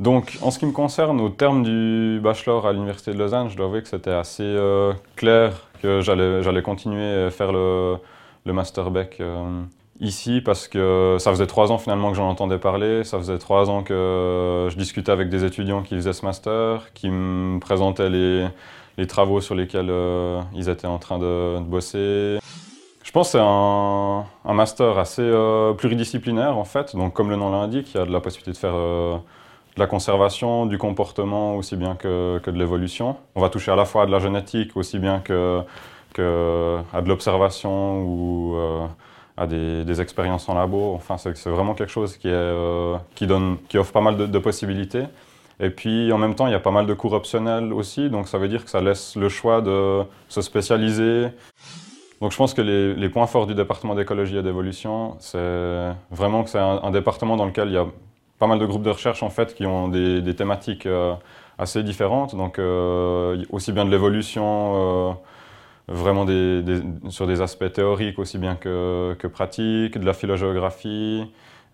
Donc, en ce qui me concerne, au terme du bachelor à l'Université de Lausanne, je dois avouer que c'était assez euh, clair que j'allais continuer à faire le, Master Beck euh, ici parce que ça faisait trois ans finalement que j'en entendais parler, ça faisait trois ans que je discutais avec des étudiants qui faisaient ce Master, qui me présentaient les, travaux sur lesquels euh, ils étaient en train de, bosser. Je pense que c'est un, master assez pluridisciplinaire en fait, donc comme le nom l'indique, il y a de la possibilité de faire de la conservation, du comportement aussi bien que, que de l'évolution. On va toucher à la fois à de la génétique aussi bien que, que à de l'observation ou euh, à des, expériences en labo. Enfin, c'est vraiment quelque chose qui, est, euh, qui, donne, qui offre pas mal de, possibilités. Et puis en même temps, il y a pas mal de cours optionnels aussi, donc ça veut dire que ça laisse le choix de se spécialiser. Donc je pense que les, les points forts du département d'écologie et d'évolution, c'est vraiment que c'est un, un département dans lequel il y a pas mal de groupes de recherche en fait qui ont des, thématiques euh, assez différentes, donc euh, aussi bien de l'évolution, euh, vraiment sur des aspects théoriques aussi bien que, que pratiques, de la phylogéographie.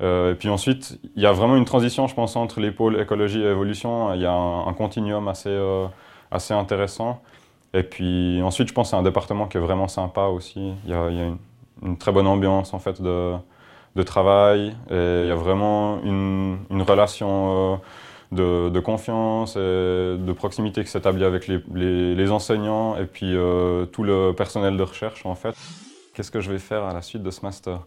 et puis ensuite, il y a vraiment une transition, je pense, entre les pôles écologie et évolution. Il y a un, continuum assez, intéressant. Et puis ensuite, je pense que c'est un département qui est vraiment sympa aussi. Il y a, il y a une, une, très bonne ambiance en fait de, de travail. Et il y a vraiment une, une relation euh, de, confiance et de proximité qui s'établit avec les, les, les, enseignants et puis euh, tout le personnel de recherche en fait. Qu'est-ce que je vais faire à la suite de ce master?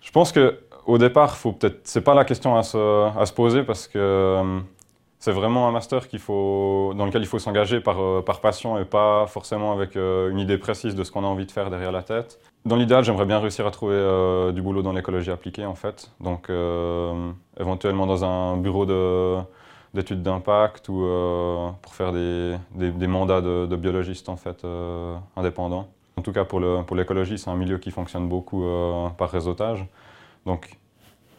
Je pense que au départ, faut peut-être, c'est pas la question à se, à se poser parce que euh, c'est vraiment un master qu'il faut, dans lequel il faut s'engager par, euh, par passion et pas forcément avec euh, une idée précise de ce qu'on a envie de faire derrière la tête. Dans l'idéal, j'aimerais bien réussir à trouver euh, du boulot dans l'écologie appliquée, en fait. Donc, éventuellement dans un bureau d'études d'impact ou pour faire des, mandats de, de, biologiste, en fait, indépendants. En tout cas, pour l'écologie, c'est un milieu qui fonctionne beaucoup par réseautage. Donc,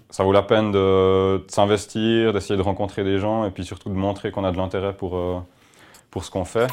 ça vaut la peine de, s'investir, d'essayer de rencontrer des gens et puis surtout de montrer qu'on a de l'intérêt pour, euh, pour ce qu'on fait.